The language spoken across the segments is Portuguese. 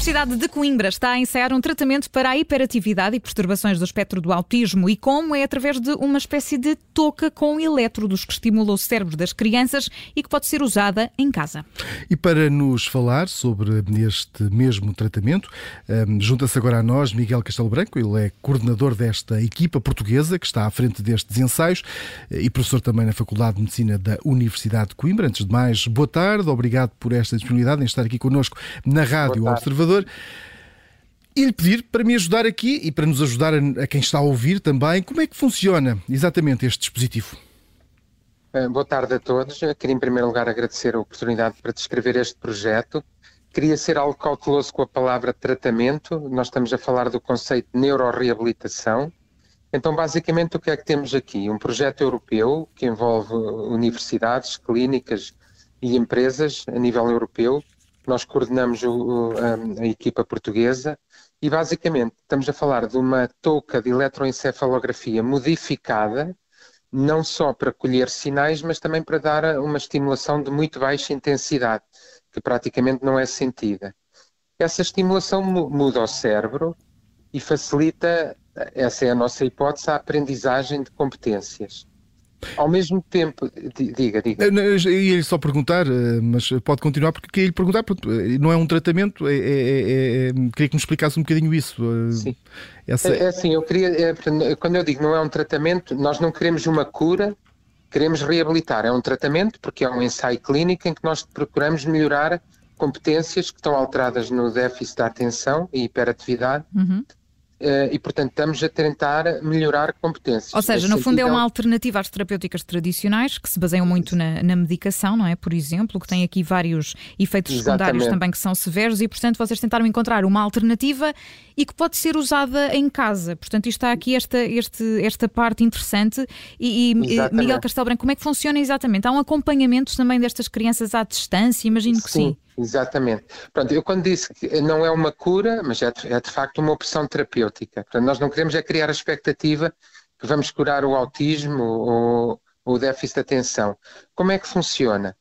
Universidade de Coimbra está a ensaiar um tratamento para a hiperatividade e perturbações do espectro do autismo e como é através de uma espécie de touca com elétrodos que estimula o cérebro das crianças e que pode ser usada em casa. E para nos falar sobre este mesmo tratamento, hum, junta-se agora a nós Miguel Castelo Branco, ele é coordenador desta equipa portuguesa que está à frente destes ensaios eh, e professor também na Faculdade de Medicina da Universidade de Coimbra. Antes de mais, boa tarde, obrigado por esta disponibilidade em estar aqui connosco na Rádio Observador. E lhe pedir para me ajudar aqui e para nos ajudar a, quem está a ouvir também, como é que funciona exatamente este dispositivo? Eh, boa tarde a todos. Eu queria, em primeiro lugar, agradecer a oportunidade para descrever este projeto. Queria ser algo cauteloso com a palavra tratamento. Nós estamos a falar do conceito de neuroreabilitação. Então, basicamente, o que é que temos aqui? Um projeto europeu que envolve universidades, clínicas e empresas a nível europeu nós coordenamos o, a, a, equipa portuguesa e basicamente estamos a falar de uma touca de eletroencefalografia modificada, não só para colher sinais, mas também para dar uma estimulação de muito baixa intensidade, que praticamente não é sentida. Essa estimulação muda o cérebro e facilita, essa é a nossa hipótese, a aprendizagem de competências. Ao mesmo tempo, diga, diga. Eu ia só perguntar, eh, mas pode continuar, porque queria lhe perguntar, eh, não é um tratamento, é, é, é, é, queria que me explicasse um bocadinho isso. Eh, Sim. Essa... É, é assim, eu queria, é, quando eu digo não é um tratamento, nós não queremos uma cura, queremos reabilitar. É um tratamento, porque é um ensaio clínico em que nós procuramos melhorar competências que estão alteradas no déficit da atenção e hiperatividade. Uhum Uh, e, portanto, estamos a tentar melhorar competências. Ou seja, no fundo é uma alternativa às terapêuticas tradicionais, que se baseiam muito na, na medicação, não é? Por exemplo, que tem aqui vários efeitos secundários também que são severos e, portanto, vocês tentaram encontrar uma alternativa e que pode ser usada em casa. Portanto, isto está aqui esta, este, esta parte interessante. E, e Miguel Castelo Branco, como é que funciona exatamente? Há um acompanhamento também destas crianças à distância? Imagino que sim. sim. Exatamente. Pronto, eu quando disse que não é uma cura, mas é de, é de facto uma opção terapêutica. Portanto, nós não queremos é criar a expectativa que vamos curar o autismo ou, o déficit de atenção. Como é que funciona?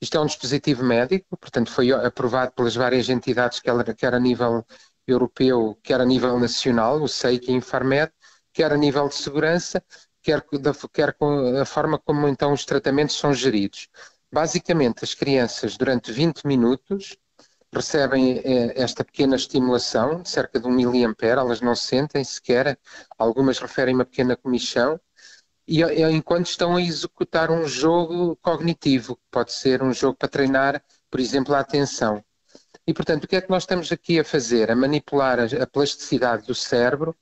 Isto é um dispositivo médico, portanto foi aprovado pelas várias entidades, quer a nível europeu, quer a nível nacional, o SEIC e a Infarmed, quer a nível de segurança, quer, quer com a forma como então os tratamentos são geridos. Basicamente, as crianças, durante 20 minutos, recebem eh, esta pequena estimulação, de cerca de 1 miliampere, elas não sentem sequer, algumas referem uma pequena comichão, e enquanto estão a executar um jogo cognitivo, pode ser um jogo para treinar, por exemplo, a atenção. E, portanto, o que é que nós estamos aqui a fazer? A manipular a plasticidade do cérebro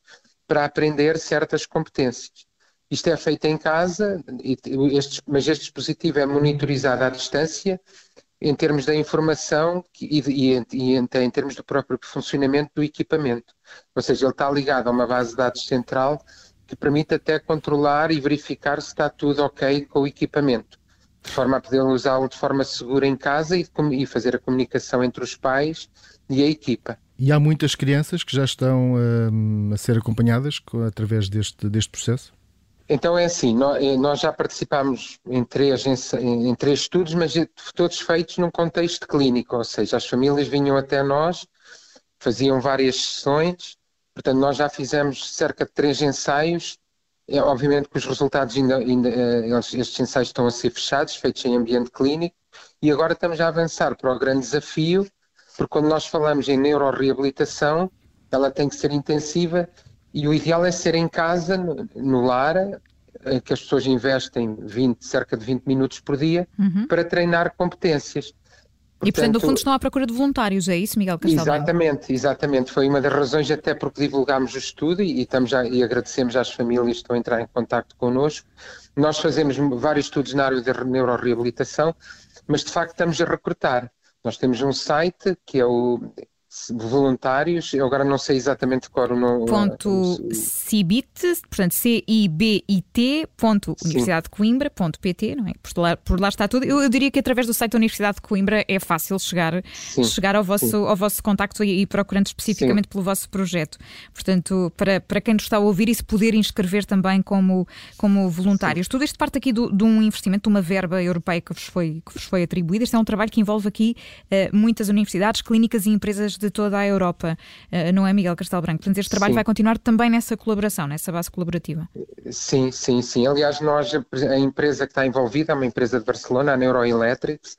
para aprender certas competências. Isto é feito em casa, mas este dispositivo é monitorizado à distância em termos da informação e, e, e em termos do próprio funcionamento do equipamento. Ou seja, ele está ligado a uma base de dados central que permite até controlar e verificar se está tudo ok com o equipamento, de forma a poder usá-lo de forma segura em casa e, e, fazer a comunicação entre os pais e a equipa. E há muitas crianças que já estão hum, a ser acompanhadas através deste, deste processo? Então é assim, eh, nós já participámos em três, em três estudos, mas todos feitos num contexto clínico, ou seja, as famílias vinham até nós, faziam várias sessões, portanto nós já fizemos cerca de três ensaios, é, obviamente que os resultados ainda, ainda eh, estes ensaios estão a ser fechados, feitos em ambiente clínico, e agora estamos a avançar para o grande desafio, porque quando nós falamos em neuroreabilitação, ela tem que ser intensiva e o ideal é ser em casa, no, no lar, que as pessoas investem 20, cerca de 20 minutos por dia uhum. para treinar competências. Portanto, e, portanto, no fundo, estão à procura de voluntários, é isso, Miguel Castelo? Exatamente, exatamente. Foi uma das razões até porque divulgámos o estudo e, estamos já, e agradecemos às famílias que estão a entrar em contato connosco. Nós fazemos vários estudos na área da neuroreabilitação, mas de facto estamos a recrutar. Nós temos um site que é o voluntários, eu agora não sei exatamente qual o nome. Ponto Cibit, portanto C-I-B-I-T, ponto Universidade de Coimbra, ponto PT, não é? Por lá, por lá está tudo. Eu, eu, diria que através do site da Universidade de Coimbra é fácil chegar, chegar ao, vosso, ao vosso contacto e, e procurando especificamente Sim. pelo vosso projeto. Portanto, para, para quem nos está a ouvir e se poder inscrever também como, como voluntários. Sim. Tudo isto parte aqui do, de um investimento, de uma verba europeia que vos foi, que vos foi atribuída. Este é um trabalho que envolve aqui uh, muitas universidades, clínicas e empresas de toda a Europa, uh, não é, Miguel Castelo Branco? Portanto, este trabalho sim. vai continuar também nessa colaboração, nessa base colaborativa. Sim, sim, sim. Aliás, nós, a empresa que está envolvida é uma empresa de Barcelona, a Neuroelectrics,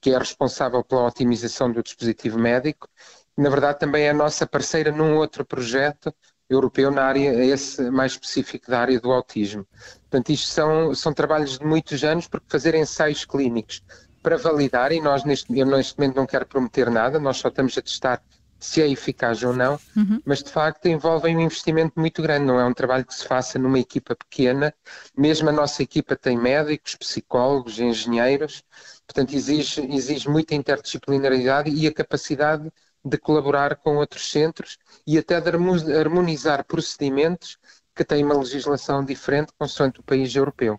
que é responsável pela otimização do dispositivo médico. Na verdade, também é a nossa parceira num outro projeto europeu na área, esse mais específico da área do autismo. Portanto, isto são, são trabalhos de muitos anos, porque fazer ensaios clínicos para validar, e nós neste, eu neste momento não quero prometer nada, nós só estamos a testar se é eficaz ou não, uhum. mas de facto envolvem um investimento muito grande, não é um trabalho que se faça numa equipa pequena, mesmo a nossa equipa tem médicos, psicólogos, engenheiros, portanto exige, exige muita interdisciplinaridade e a capacidade de colaborar com outros centros e até de harmonizar procedimentos que têm uma legislação diferente consoante o país europeu.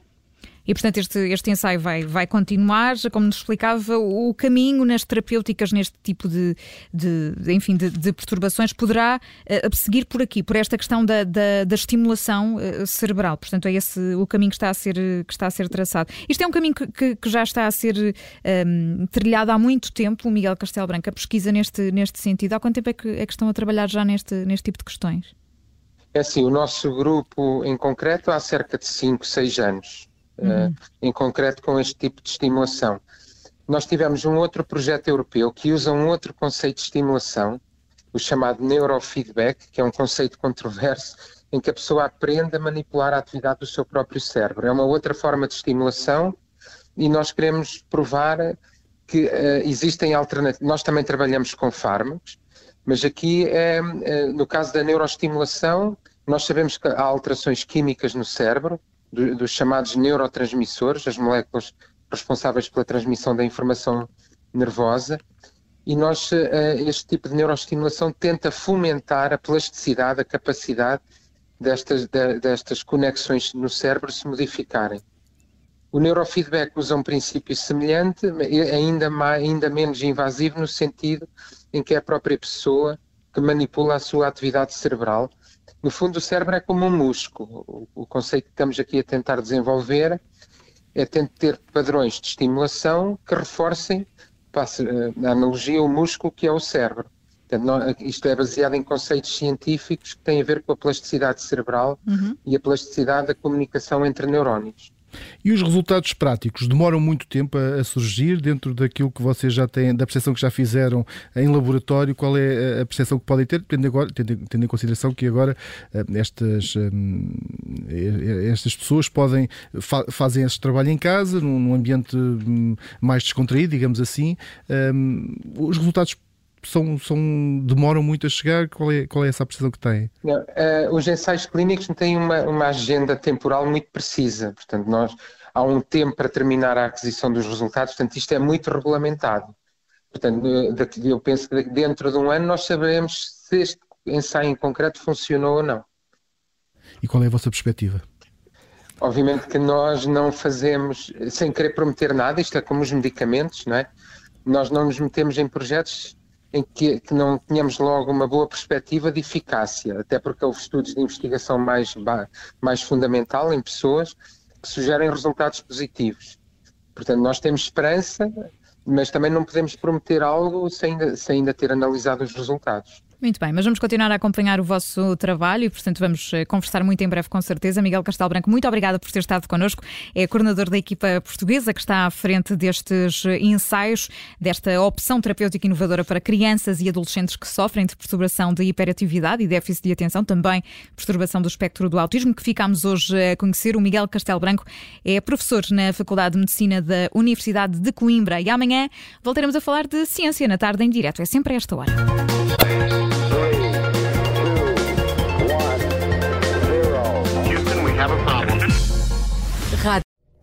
E, portanto, este, este ensaio vai, vai continuar, como nos explicava, o caminho nas terapêuticas neste tipo de, de, enfim, de, de, perturbações poderá uh, seguir por aqui, por esta questão da, da, da estimulação uh, cerebral. Portanto, é esse o caminho que está a ser, que está a ser traçado. Isto é um caminho que, que, que já está a ser um, ehm, trilhado há muito tempo, o Miguel Castelo Branco, pesquisa neste, neste sentido. Há quanto tempo é que, é que estão a trabalhar já neste, neste tipo de questões? É assim, o nosso grupo em concreto há cerca de 5, 6 anos uhum. uh, em concreto com este tipo de estimulação. Nós tivemos um outro projeto europeu que usa um outro conceito de estimulação, o chamado neurofeedback, que é um conceito controverso, em que a pessoa aprende a manipular a atividade do seu próprio cérebro. É uma outra forma de estimulação e nós queremos provar que uh, existem alternativas. Nós também trabalhamos com fármacos, mas aqui, é, no caso da neuroestimulação, nós sabemos que há alterações químicas no cérebro, do, dos chamados neurotransmissores, as moléculas responsáveis pela transmissão da informação nervosa, e nós, eh, este tipo de neuroestimulação tenta fomentar a plasticidade, a capacidade destas, destas conexões no cérebro se modificarem. O neurofeedback usa um princípio semelhante, ainda, mais, ainda menos invasivo, no sentido em que é a própria pessoa que manipula a sua atividade cerebral no fundo, o cérebro é como um músculo. O, conceito que estamos aqui a tentar desenvolver é tentar ter padrões de estimulação que reforcem, na analogia, o músculo que é o cérebro. Portanto, isto é baseado em conceitos científicos que têm a ver com a plasticidade cerebral uhum. e a plasticidade da comunicação entre neurónios. E os resultados práticos demoram muito tempo a, a, surgir dentro daquilo que vocês já têm, da percepção que já fizeram em laboratório, qual é a percepção que podem ter, tendo, agora, tendo, tendo em consideração que agora eh, estas, eh, estas pessoas podem fa fazem esse trabalho em casa, num, num ambiente hum, mais descontraído, digamos assim. Um, os resultados são, são, demoram muito a chegar? Qual é, qual é essa percepção que têm? Não, uh, os ensaios clínicos têm uma, uma agenda temporal muito precisa, portanto, nós há um tempo para terminar a aquisição dos resultados, portanto, isto é muito regulamentado. Portanto, eu penso que dentro de um ano nós saberemos se este ensaio em concreto funcionou ou não. E qual é a vossa perspectiva? Obviamente que nós não fazemos, sem querer prometer nada, isto é como os medicamentos, não é? Nós não nos metemos em projetos em que, que, não tínhamos logo uma boa perspectiva de eficácia, até porque houve estudos de investigação mais, mais fundamental em pessoas que sugerem resultados positivos. Portanto, nós temos esperança, mas também não podemos prometer algo sem, sem ainda ter analisado os resultados. Muito bem, mas vamos continuar a acompanhar o vosso trabalho e, portanto, vamos eh, conversar muito em breve com certeza. Miguel Castelo Branco, muito obrigada por ter estado connosco. É coordenador da equipa portuguesa que está à frente destes ensaios, desta opção terapêutica inovadora para crianças e adolescentes que sofrem de perturbação de hiperatividade e déficit de atenção, também perturbação do espectro do autismo, que ficamos hoje a conhecer. O Miguel Castelo Branco é professor na Faculdade de Medicina da Universidade de Coimbra e amanhã voltaremos a falar de ciência na tarde em direto. É sempre a esta hora.